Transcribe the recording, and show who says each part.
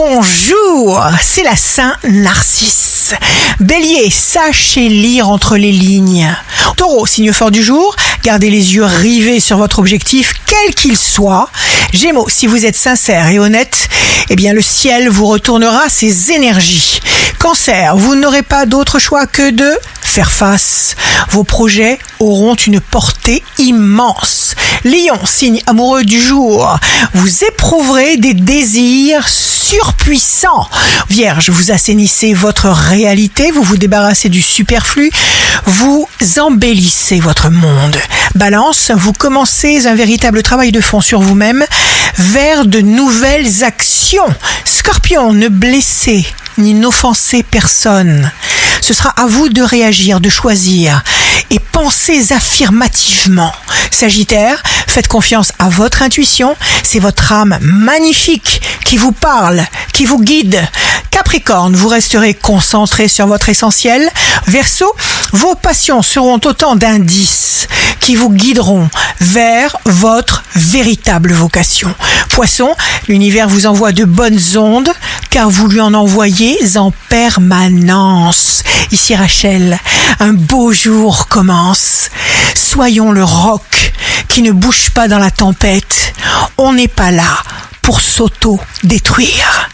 Speaker 1: bonjour, c'est la Saint Narcisse. Bélier, sachez lire entre les lignes. Taureau, signe fort du jour, gardez les yeux rivés sur votre objectif, quel qu'il soit. Gémeaux, si vous êtes sincère et honnête, eh bien le ciel vous retournera ses énergies. Cancer, vous n'aurez pas d'autre choix que de faire face. Vos projets auront une portée immense. Lion, signe amoureux du jour, vous éprouverez des désirs surpuissants. Vierge, vous assainissez votre réalité, vous vous débarrassez du superflu, vous embellissez votre monde. Balance, vous commencez un véritable travail de fond sur vous-même vers de nouvelles actions. Scorpion, ne blessez ni n'offensez personne. Ce sera à vous de réagir, de choisir et pensez affirmativement. Sagittaire, faites confiance à votre intuition, c'est votre âme magnifique qui vous parle, qui vous guide. Capricorne, vous resterez concentré sur votre essentiel. Verseau, vos passions seront autant d'indices qui vous guideront vers votre véritable vocation. Poisson, l'univers vous envoie de bonnes ondes car vous lui en envoyez en permanence. Ici Rachel, un beau jour commence. Soyons le roc qui ne bouge pas dans la tempête. On n'est pas là pour s'auto-détruire.